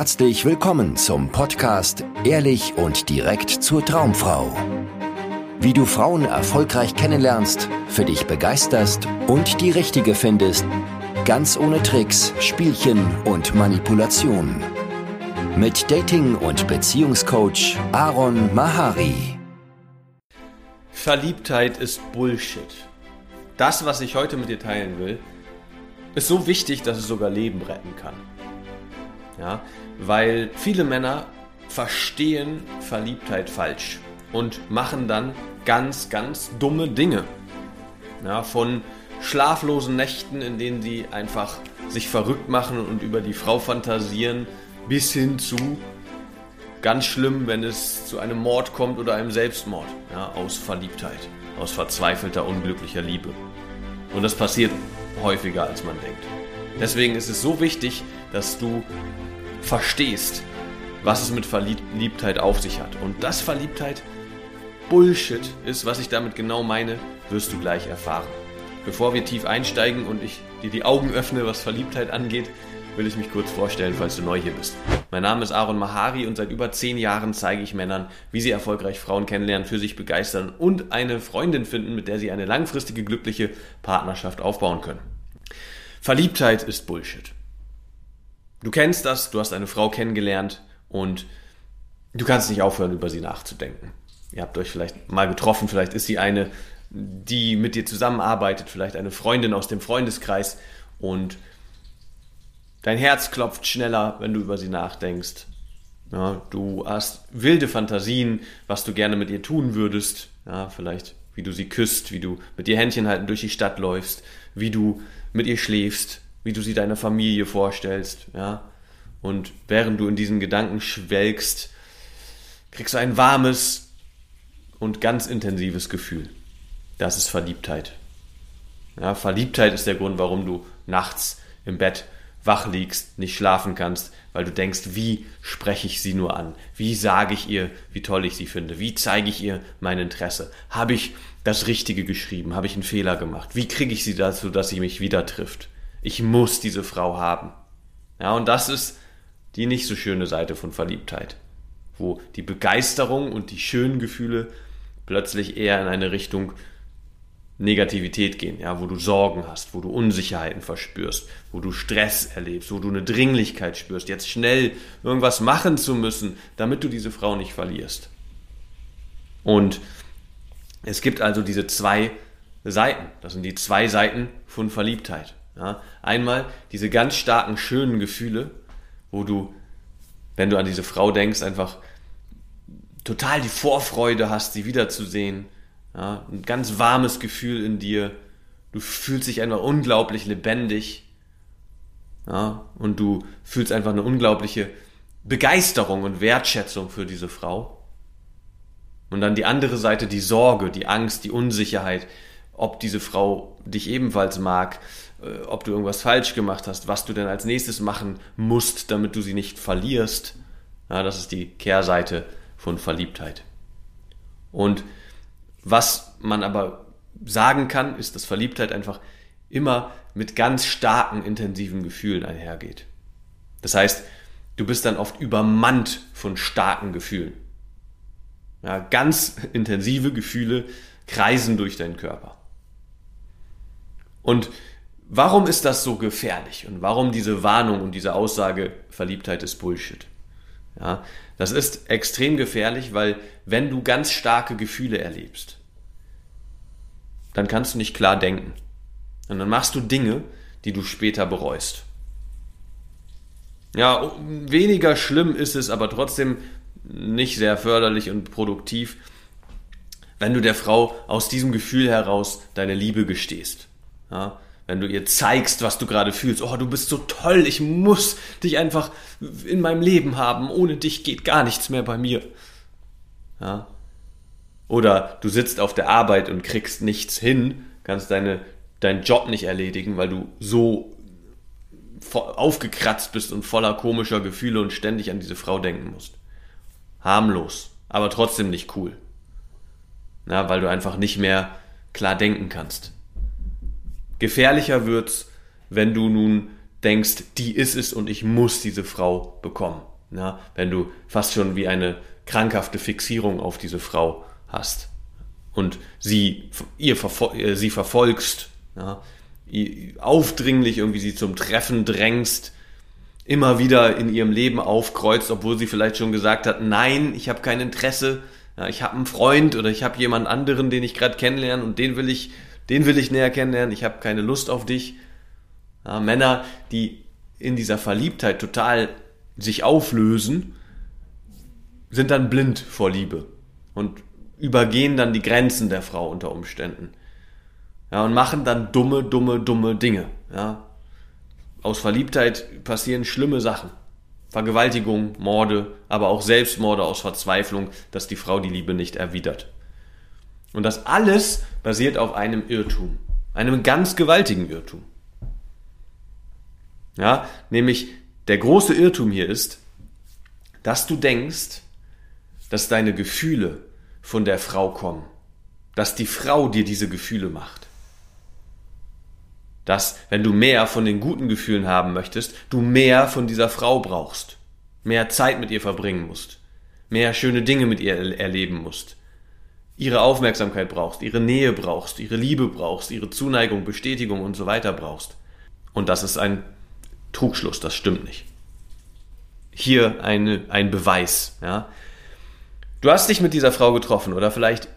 herzlich willkommen zum Podcast Ehrlich und direkt zur Traumfrau. Wie du Frauen erfolgreich kennenlernst, für dich begeisterst und die richtige findest, ganz ohne Tricks, Spielchen und Manipulation. Mit Dating- und Beziehungscoach Aaron Mahari. Verliebtheit ist Bullshit. Das, was ich heute mit dir teilen will, ist so wichtig, dass es sogar Leben retten kann. Ja, weil viele Männer verstehen Verliebtheit falsch und machen dann ganz, ganz dumme Dinge. Ja, von schlaflosen Nächten, in denen sie einfach sich verrückt machen und über die Frau fantasieren, bis hin zu ganz schlimm, wenn es zu einem Mord kommt oder einem Selbstmord, ja, aus Verliebtheit, aus verzweifelter, unglücklicher Liebe. Und das passiert häufiger, als man denkt. Deswegen ist es so wichtig, dass du verstehst, was es mit Verliebtheit auf sich hat. Und dass Verliebtheit Bullshit ist, was ich damit genau meine, wirst du gleich erfahren. Bevor wir tief einsteigen und ich dir die Augen öffne, was Verliebtheit angeht, will ich mich kurz vorstellen, falls du neu hier bist. Mein Name ist Aaron Mahari und seit über zehn Jahren zeige ich Männern, wie sie erfolgreich Frauen kennenlernen, für sich begeistern und eine Freundin finden, mit der sie eine langfristige, glückliche Partnerschaft aufbauen können. Verliebtheit ist Bullshit. Du kennst das, du hast eine Frau kennengelernt und du kannst nicht aufhören, über sie nachzudenken. Ihr habt euch vielleicht mal getroffen, vielleicht ist sie eine, die mit dir zusammenarbeitet, vielleicht eine Freundin aus dem Freundeskreis und dein Herz klopft schneller, wenn du über sie nachdenkst. Ja, du hast wilde Fantasien, was du gerne mit ihr tun würdest. Ja, vielleicht wie du sie küsst, wie du mit ihr Händchen halten durch die Stadt läufst, wie du mit ihr schläfst, wie du sie deiner Familie vorstellst, ja. Und während du in diesen Gedanken schwelgst, kriegst du ein warmes und ganz intensives Gefühl. Das ist Verliebtheit. Ja, Verliebtheit ist der Grund, warum du nachts im Bett wach liegst, nicht schlafen kannst, weil du denkst, wie spreche ich sie nur an? Wie sage ich ihr, wie toll ich sie finde? Wie zeige ich ihr mein Interesse? Habe ich das Richtige geschrieben? Habe ich einen Fehler gemacht? Wie kriege ich sie dazu, dass sie mich wieder trifft? Ich muss diese Frau haben. Ja, und das ist die nicht so schöne Seite von Verliebtheit, wo die Begeisterung und die schönen Gefühle plötzlich eher in eine Richtung Negativität gehen, ja, wo du Sorgen hast, wo du Unsicherheiten verspürst, wo du Stress erlebst, wo du eine Dringlichkeit spürst, jetzt schnell irgendwas machen zu müssen, damit du diese Frau nicht verlierst. Und es gibt also diese zwei Seiten, das sind die zwei Seiten von Verliebtheit. Ja, einmal diese ganz starken, schönen Gefühle, wo du, wenn du an diese Frau denkst, einfach total die Vorfreude hast, sie wiederzusehen, ja, ein ganz warmes Gefühl in dir. Du fühlst dich einfach unglaublich lebendig. Ja, und du fühlst einfach eine unglaubliche Begeisterung und Wertschätzung für diese Frau. Und dann die andere Seite, die Sorge, die Angst, die Unsicherheit, ob diese Frau dich ebenfalls mag, äh, ob du irgendwas falsch gemacht hast, was du denn als nächstes machen musst, damit du sie nicht verlierst. Ja, das ist die Kehrseite von Verliebtheit. Und was man aber sagen kann, ist, dass Verliebtheit einfach immer mit ganz starken, intensiven Gefühlen einhergeht. Das heißt, du bist dann oft übermannt von starken Gefühlen. Ja, ganz intensive Gefühle kreisen durch deinen Körper. Und warum ist das so gefährlich? Und warum diese Warnung und diese Aussage, Verliebtheit ist Bullshit? Ja, das ist extrem gefährlich, weil wenn du ganz starke Gefühle erlebst, dann kannst du nicht klar denken. Und dann machst du Dinge, die du später bereust. Ja, weniger schlimm ist es, aber trotzdem nicht sehr förderlich und produktiv, wenn du der Frau aus diesem Gefühl heraus deine Liebe gestehst. Ja, wenn du ihr zeigst, was du gerade fühlst. Oh, du bist so toll, ich muss dich einfach in meinem Leben haben. Ohne dich geht gar nichts mehr bei mir. Ja. Oder du sitzt auf der Arbeit und kriegst nichts hin, kannst deine, deinen Job nicht erledigen, weil du so aufgekratzt bist und voller komischer Gefühle und ständig an diese Frau denken musst. Harmlos, aber trotzdem nicht cool. Ja, weil du einfach nicht mehr klar denken kannst. Gefährlicher wird's, wenn du nun denkst, die ist es und ich muss diese Frau bekommen. Ja, wenn du fast schon wie eine krankhafte Fixierung auf diese Frau hast und sie, ihr, äh, sie verfolgst, ja, aufdringlich irgendwie sie zum Treffen drängst, immer wieder in ihrem Leben aufkreuzt, obwohl sie vielleicht schon gesagt hat, nein, ich habe kein Interesse, ja, ich habe einen Freund oder ich habe jemand anderen, den ich gerade kennenlerne und den will ich, den will ich näher kennenlernen, ich habe keine Lust auf dich. Ja, Männer, die in dieser Verliebtheit total sich auflösen, sind dann blind vor Liebe und übergehen dann die Grenzen der Frau unter Umständen. Ja, und machen dann dumme, dumme, dumme Dinge. Ja. Aus Verliebtheit passieren schlimme Sachen. Vergewaltigung, Morde, aber auch Selbstmorde aus Verzweiflung, dass die Frau die Liebe nicht erwidert. Und das alles basiert auf einem Irrtum, einem ganz gewaltigen Irrtum. Ja, nämlich der große Irrtum hier ist, dass du denkst, dass deine Gefühle von der Frau kommen, dass die Frau dir diese Gefühle macht. Dass, wenn du mehr von den guten Gefühlen haben möchtest, du mehr von dieser Frau brauchst, mehr Zeit mit ihr verbringen musst, mehr schöne Dinge mit ihr erleben musst, ihre Aufmerksamkeit brauchst, ihre Nähe brauchst, ihre Liebe brauchst, ihre Zuneigung, Bestätigung und so weiter brauchst. Und das ist ein Trugschluss, das stimmt nicht. Hier eine, ein Beweis, ja. Du hast dich mit dieser Frau getroffen oder vielleicht,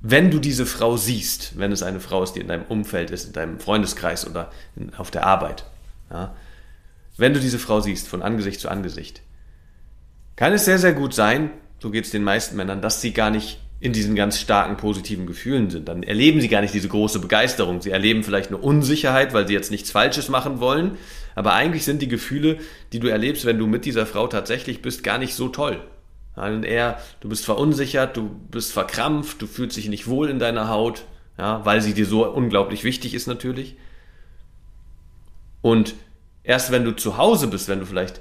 wenn du diese Frau siehst, wenn es eine Frau ist, die in deinem Umfeld ist, in deinem Freundeskreis oder in, auf der Arbeit, ja, wenn du diese Frau siehst, von Angesicht zu Angesicht, kann es sehr, sehr gut sein, so geht es den meisten Männern, dass sie gar nicht in diesen ganz starken positiven Gefühlen sind. Dann erleben sie gar nicht diese große Begeisterung. Sie erleben vielleicht eine Unsicherheit, weil sie jetzt nichts Falsches machen wollen. Aber eigentlich sind die Gefühle, die du erlebst, wenn du mit dieser Frau tatsächlich bist, gar nicht so toll. Und eher, du bist verunsichert, du bist verkrampft, du fühlst dich nicht wohl in deiner Haut, ja, weil sie dir so unglaublich wichtig ist natürlich. Und erst wenn du zu Hause bist, wenn du vielleicht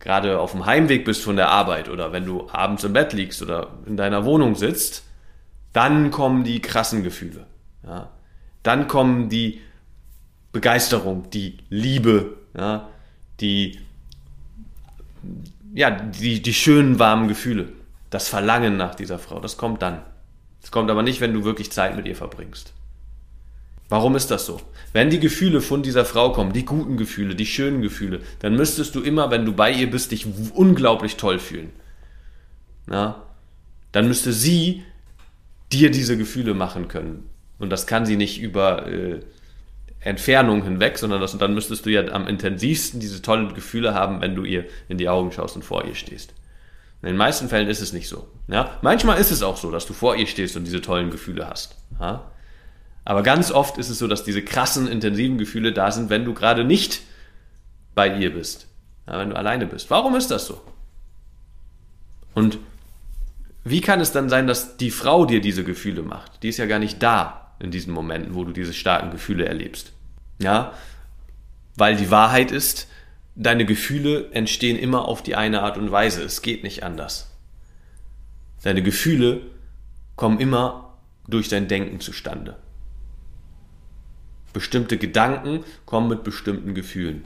gerade auf dem Heimweg bist von der Arbeit oder wenn du abends im Bett liegst oder in deiner Wohnung sitzt, dann kommen die krassen Gefühle. Ja. Dann kommen die Begeisterung, die Liebe, ja, die, ja, die, die schönen, warmen Gefühle, das Verlangen nach dieser Frau, das kommt dann. Es kommt aber nicht, wenn du wirklich Zeit mit ihr verbringst. Warum ist das so? Wenn die Gefühle von dieser Frau kommen, die guten Gefühle, die schönen Gefühle, dann müsstest du immer, wenn du bei ihr bist, dich unglaublich toll fühlen. Ja? Dann müsste sie dir diese Gefühle machen können. Und das kann sie nicht über äh, Entfernung hinweg, sondern das, dann müsstest du ja am intensivsten diese tollen Gefühle haben, wenn du ihr in die Augen schaust und vor ihr stehst. In den meisten Fällen ist es nicht so. Ja? Manchmal ist es auch so, dass du vor ihr stehst und diese tollen Gefühle hast. Ja? Aber ganz oft ist es so, dass diese krassen, intensiven Gefühle da sind, wenn du gerade nicht bei ihr bist. Wenn du alleine bist. Warum ist das so? Und wie kann es dann sein, dass die Frau dir diese Gefühle macht? Die ist ja gar nicht da in diesen Momenten, wo du diese starken Gefühle erlebst. Ja, weil die Wahrheit ist, deine Gefühle entstehen immer auf die eine Art und Weise. Es geht nicht anders. Deine Gefühle kommen immer durch dein Denken zustande. Bestimmte Gedanken kommen mit bestimmten Gefühlen.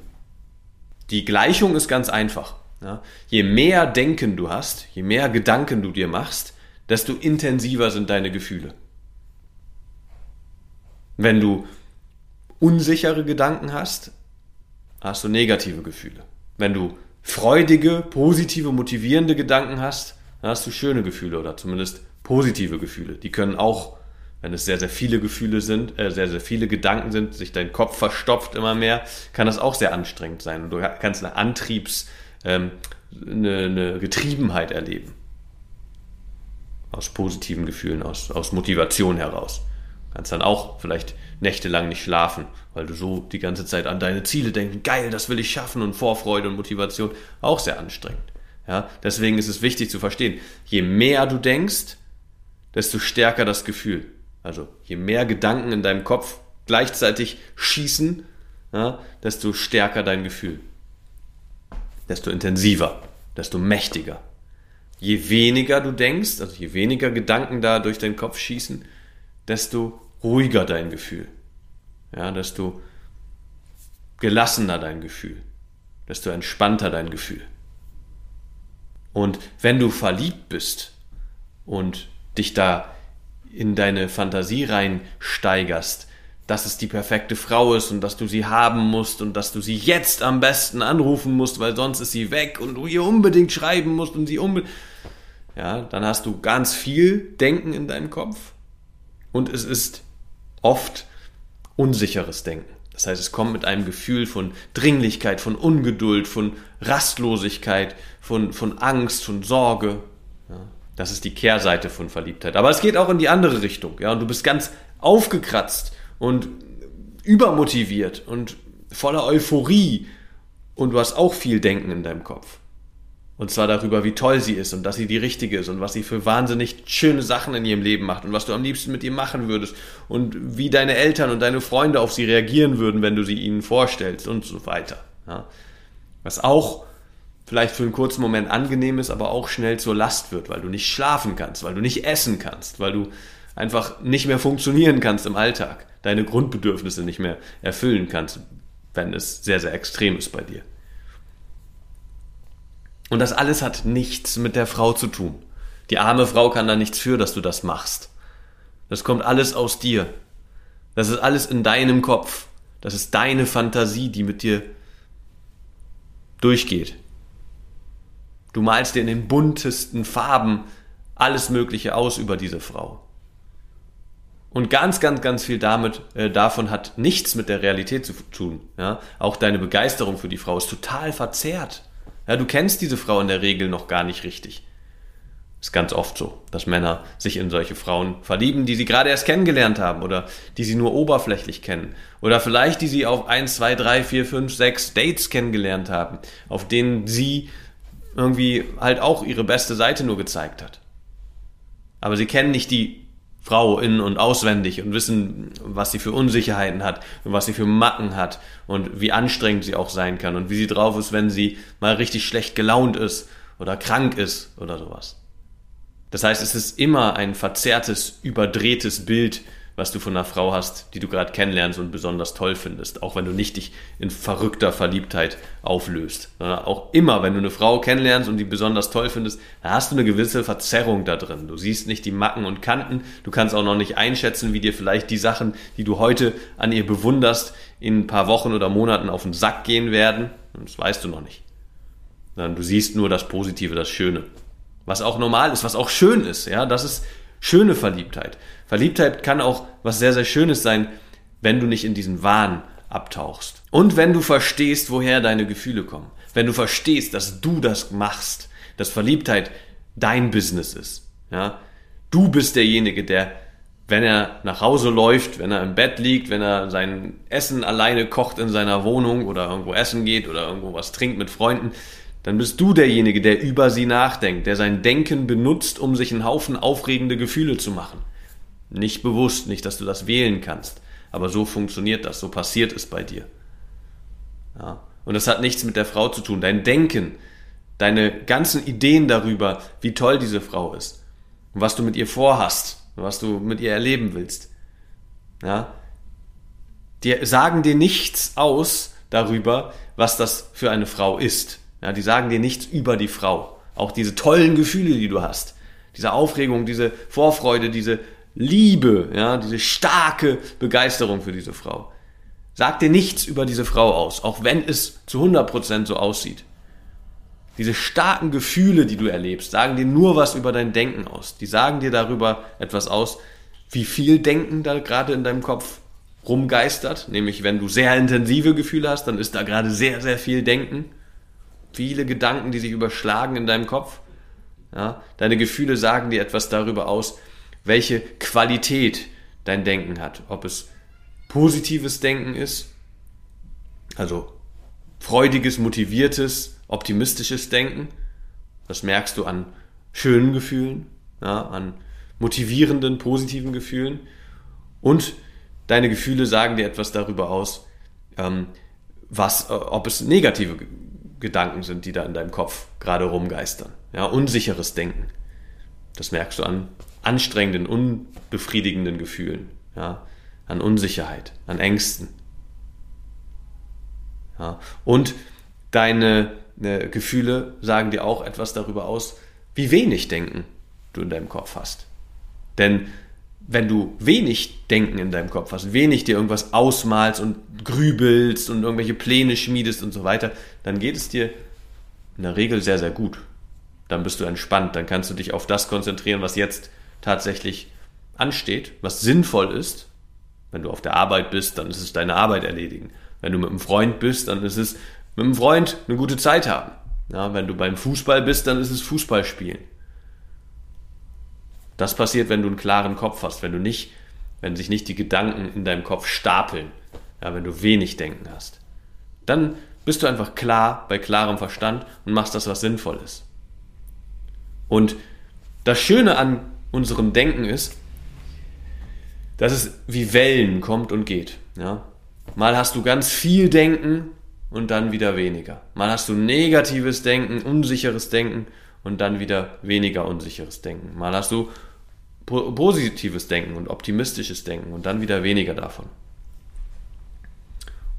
Die Gleichung ist ganz einfach. Ja? Je mehr Denken du hast, je mehr Gedanken du dir machst, desto intensiver sind deine Gefühle. Wenn du unsichere Gedanken hast, hast du negative Gefühle. Wenn du freudige, positive, motivierende Gedanken hast, dann hast du schöne Gefühle oder zumindest positive Gefühle. Die können auch wenn es sehr, sehr viele Gefühle sind, äh, sehr, sehr viele Gedanken sind, sich dein Kopf verstopft immer mehr, kann das auch sehr anstrengend sein. Und du kannst eine Antriebs, ähm, eine, eine Getriebenheit erleben. Aus positiven Gefühlen, aus, aus Motivation heraus. Du kannst dann auch vielleicht nächtelang nicht schlafen, weil du so die ganze Zeit an deine Ziele denkst, geil, das will ich schaffen und Vorfreude und Motivation, auch sehr anstrengend. Ja, deswegen ist es wichtig zu verstehen, je mehr du denkst, desto stärker das Gefühl. Also je mehr Gedanken in deinem Kopf gleichzeitig schießen, ja, desto stärker dein Gefühl. Desto intensiver, desto mächtiger. Je weniger du denkst, also je weniger Gedanken da durch deinen Kopf schießen, desto ruhiger dein Gefühl. Ja, desto gelassener dein Gefühl, desto entspannter dein Gefühl. Und wenn du verliebt bist und dich da in deine Fantasie reinsteigerst, dass es die perfekte Frau ist und dass du sie haben musst und dass du sie jetzt am besten anrufen musst, weil sonst ist sie weg und du ihr unbedingt schreiben musst und sie unbedingt. Ja, dann hast du ganz viel Denken in deinem Kopf und es ist oft unsicheres Denken. Das heißt, es kommt mit einem Gefühl von Dringlichkeit, von Ungeduld, von Rastlosigkeit, von, von Angst, von Sorge. Ja, das ist die Kehrseite von Verliebtheit. Aber es geht auch in die andere Richtung. Ja, und du bist ganz aufgekratzt und übermotiviert und voller Euphorie und du hast auch viel Denken in deinem Kopf. Und zwar darüber, wie toll sie ist und dass sie die richtige ist und was sie für wahnsinnig schöne Sachen in ihrem Leben macht und was du am liebsten mit ihr machen würdest und wie deine Eltern und deine Freunde auf sie reagieren würden, wenn du sie ihnen vorstellst und so weiter. Ja. Was auch vielleicht für einen kurzen Moment angenehm ist, aber auch schnell zur Last wird, weil du nicht schlafen kannst, weil du nicht essen kannst, weil du einfach nicht mehr funktionieren kannst im Alltag, deine Grundbedürfnisse nicht mehr erfüllen kannst, wenn es sehr, sehr extrem ist bei dir. Und das alles hat nichts mit der Frau zu tun. Die arme Frau kann da nichts für, dass du das machst. Das kommt alles aus dir. Das ist alles in deinem Kopf. Das ist deine Fantasie, die mit dir durchgeht. Du malst dir in den buntesten Farben alles Mögliche aus über diese Frau. Und ganz, ganz, ganz viel damit, äh, davon hat nichts mit der Realität zu tun. Ja? Auch deine Begeisterung für die Frau ist total verzerrt. Ja, du kennst diese Frau in der Regel noch gar nicht richtig. Ist ganz oft so, dass Männer sich in solche Frauen verlieben, die sie gerade erst kennengelernt haben oder die sie nur oberflächlich kennen. Oder vielleicht die sie auf 1, 2, 3, 4, 5, 6 Dates kennengelernt haben, auf denen sie irgendwie halt auch ihre beste Seite nur gezeigt hat. Aber sie kennen nicht die Frau in- und auswendig und wissen, was sie für Unsicherheiten hat und was sie für Macken hat und wie anstrengend sie auch sein kann und wie sie drauf ist, wenn sie mal richtig schlecht gelaunt ist oder krank ist oder sowas. Das heißt, es ist immer ein verzerrtes, überdrehtes Bild was du von einer Frau hast, die du gerade kennenlernst und besonders toll findest, auch wenn du nicht dich in verrückter Verliebtheit auflöst. Auch immer, wenn du eine Frau kennenlernst und die besonders toll findest, dann hast du eine gewisse Verzerrung da drin. Du siehst nicht die Macken und Kanten, du kannst auch noch nicht einschätzen, wie dir vielleicht die Sachen, die du heute an ihr bewunderst, in ein paar Wochen oder Monaten auf den Sack gehen werden. Das weißt du noch nicht. Du siehst nur das Positive, das Schöne. Was auch normal ist, was auch schön ist, ja, das ist schöne Verliebtheit. Verliebtheit kann auch was sehr, sehr Schönes sein, wenn du nicht in diesen Wahn abtauchst. Und wenn du verstehst, woher deine Gefühle kommen. Wenn du verstehst, dass du das machst, dass Verliebtheit dein Business ist. Ja? Du bist derjenige, der, wenn er nach Hause läuft, wenn er im Bett liegt, wenn er sein Essen alleine kocht in seiner Wohnung oder irgendwo essen geht oder irgendwo was trinkt mit Freunden, dann bist du derjenige, der über sie nachdenkt, der sein Denken benutzt, um sich einen Haufen aufregende Gefühle zu machen. Nicht bewusst, nicht, dass du das wählen kannst, aber so funktioniert das, so passiert es bei dir. Ja. Und das hat nichts mit der Frau zu tun. Dein Denken, deine ganzen Ideen darüber, wie toll diese Frau ist was du mit ihr vorhast, was du mit ihr erleben willst, ja, die sagen dir nichts aus darüber, was das für eine Frau ist. Ja, die sagen dir nichts über die Frau. Auch diese tollen Gefühle, die du hast. Diese Aufregung, diese Vorfreude, diese Liebe, ja, diese starke Begeisterung für diese Frau. Sagt dir nichts über diese Frau aus, auch wenn es zu 100% so aussieht. Diese starken Gefühle, die du erlebst, sagen dir nur was über dein Denken aus. Die sagen dir darüber etwas aus, wie viel Denken da gerade in deinem Kopf rumgeistert. Nämlich, wenn du sehr intensive Gefühle hast, dann ist da gerade sehr, sehr viel Denken viele Gedanken, die sich überschlagen in deinem Kopf. Ja, deine Gefühle sagen dir etwas darüber aus, welche Qualität dein Denken hat. Ob es positives Denken ist, also freudiges, motiviertes, optimistisches Denken. Das merkst du an schönen Gefühlen, ja, an motivierenden, positiven Gefühlen. Und deine Gefühle sagen dir etwas darüber aus, ähm, was, äh, ob es negative Gedanken sind, die da in deinem Kopf gerade rumgeistern. Ja, unsicheres Denken. Das merkst du an anstrengenden, unbefriedigenden Gefühlen, ja, an Unsicherheit, an Ängsten. Ja? Und deine äh, Gefühle sagen dir auch etwas darüber aus, wie wenig Denken du in deinem Kopf hast. Denn wenn du wenig Denken in deinem Kopf hast, wenig dir irgendwas ausmalst und grübelst und irgendwelche Pläne schmiedest und so weiter, dann geht es dir in der Regel sehr, sehr gut. Dann bist du entspannt, dann kannst du dich auf das konzentrieren, was jetzt tatsächlich ansteht, was sinnvoll ist. Wenn du auf der Arbeit bist, dann ist es deine Arbeit erledigen. Wenn du mit einem Freund bist, dann ist es mit einem Freund eine gute Zeit haben. Ja, wenn du beim Fußball bist, dann ist es Fußball spielen. Das passiert, wenn du einen klaren Kopf hast, wenn du nicht, wenn sich nicht die Gedanken in deinem Kopf stapeln, ja, wenn du wenig Denken hast. Dann bist du einfach klar bei klarem Verstand und machst das, was sinnvoll ist. Und das Schöne an unserem Denken ist, dass es wie Wellen kommt und geht. Ja? Mal hast du ganz viel Denken und dann wieder weniger. Mal hast du negatives Denken, unsicheres Denken und dann wieder weniger unsicheres Denken. Mal hast du positives Denken und optimistisches Denken und dann wieder weniger davon.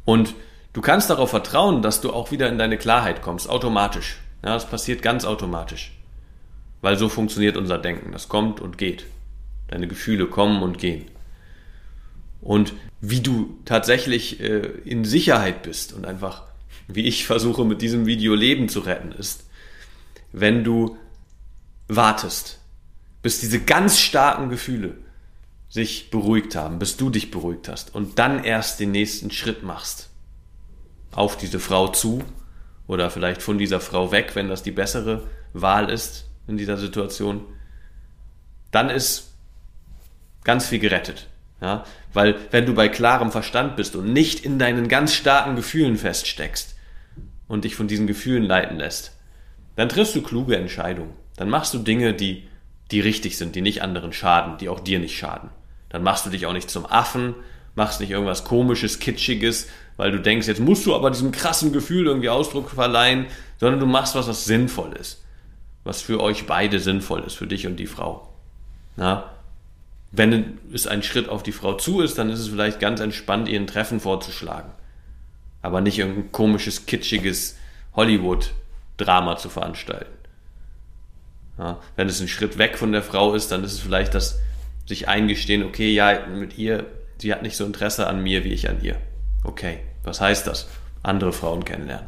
Und du kannst darauf vertrauen, dass du auch wieder in deine Klarheit kommst, automatisch. Ja, das passiert ganz automatisch. Weil so funktioniert unser Denken. Das kommt und geht. Deine Gefühle kommen und gehen. Und wie du tatsächlich äh, in Sicherheit bist und einfach, wie ich versuche mit diesem Video Leben zu retten, ist, wenn du wartest, bis diese ganz starken Gefühle sich beruhigt haben, bis du dich beruhigt hast und dann erst den nächsten Schritt machst. Auf diese Frau zu oder vielleicht von dieser Frau weg, wenn das die bessere Wahl ist in dieser Situation, dann ist ganz viel gerettet. Ja? Weil wenn du bei klarem Verstand bist und nicht in deinen ganz starken Gefühlen feststeckst und dich von diesen Gefühlen leiten lässt, dann triffst du kluge Entscheidungen. Dann machst du Dinge, die, die richtig sind, die nicht anderen schaden, die auch dir nicht schaden. Dann machst du dich auch nicht zum Affen, machst nicht irgendwas komisches, kitschiges, weil du denkst, jetzt musst du aber diesem krassen Gefühl irgendwie Ausdruck verleihen, sondern du machst was, was sinnvoll ist. Was für euch beide sinnvoll ist, für dich und die Frau. Na? Wenn es ein Schritt auf die Frau zu ist, dann ist es vielleicht ganz entspannt, ihren Treffen vorzuschlagen. Aber nicht irgendein komisches, kitschiges Hollywood Drama zu veranstalten. Ja, wenn es ein Schritt weg von der Frau ist, dann ist es vielleicht das sich eingestehen, okay, ja, mit ihr, sie hat nicht so Interesse an mir wie ich an ihr. Okay, was heißt das? Andere Frauen kennenlernen.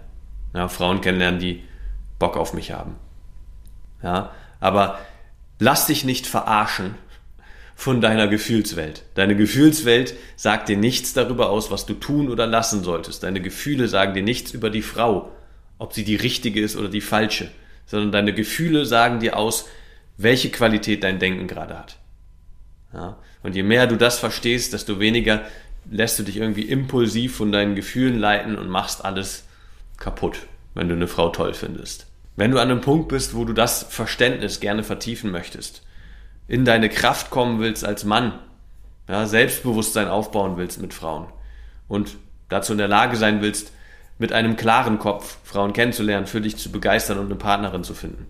Ja, Frauen kennenlernen, die Bock auf mich haben. Ja, aber lass dich nicht verarschen von deiner Gefühlswelt. Deine Gefühlswelt sagt dir nichts darüber aus, was du tun oder lassen solltest. Deine Gefühle sagen dir nichts über die Frau, ob sie die richtige ist oder die falsche, sondern deine Gefühle sagen dir aus, welche Qualität dein Denken gerade hat. Ja? Und je mehr du das verstehst, desto weniger lässt du dich irgendwie impulsiv von deinen Gefühlen leiten und machst alles kaputt, wenn du eine Frau toll findest. Wenn du an einem Punkt bist, wo du das Verständnis gerne vertiefen möchtest, in deine Kraft kommen willst als Mann, ja, Selbstbewusstsein aufbauen willst mit Frauen und dazu in der Lage sein willst, mit einem klaren Kopf Frauen kennenzulernen, für dich zu begeistern und eine Partnerin zu finden,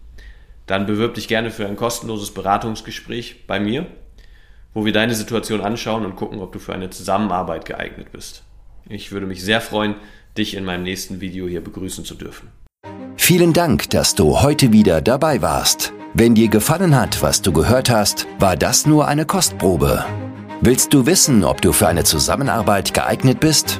dann bewirb dich gerne für ein kostenloses Beratungsgespräch bei mir, wo wir deine Situation anschauen und gucken, ob du für eine Zusammenarbeit geeignet bist. Ich würde mich sehr freuen, dich in meinem nächsten Video hier begrüßen zu dürfen. Vielen Dank, dass du heute wieder dabei warst. Wenn dir gefallen hat, was du gehört hast, war das nur eine Kostprobe. Willst du wissen, ob du für eine Zusammenarbeit geeignet bist?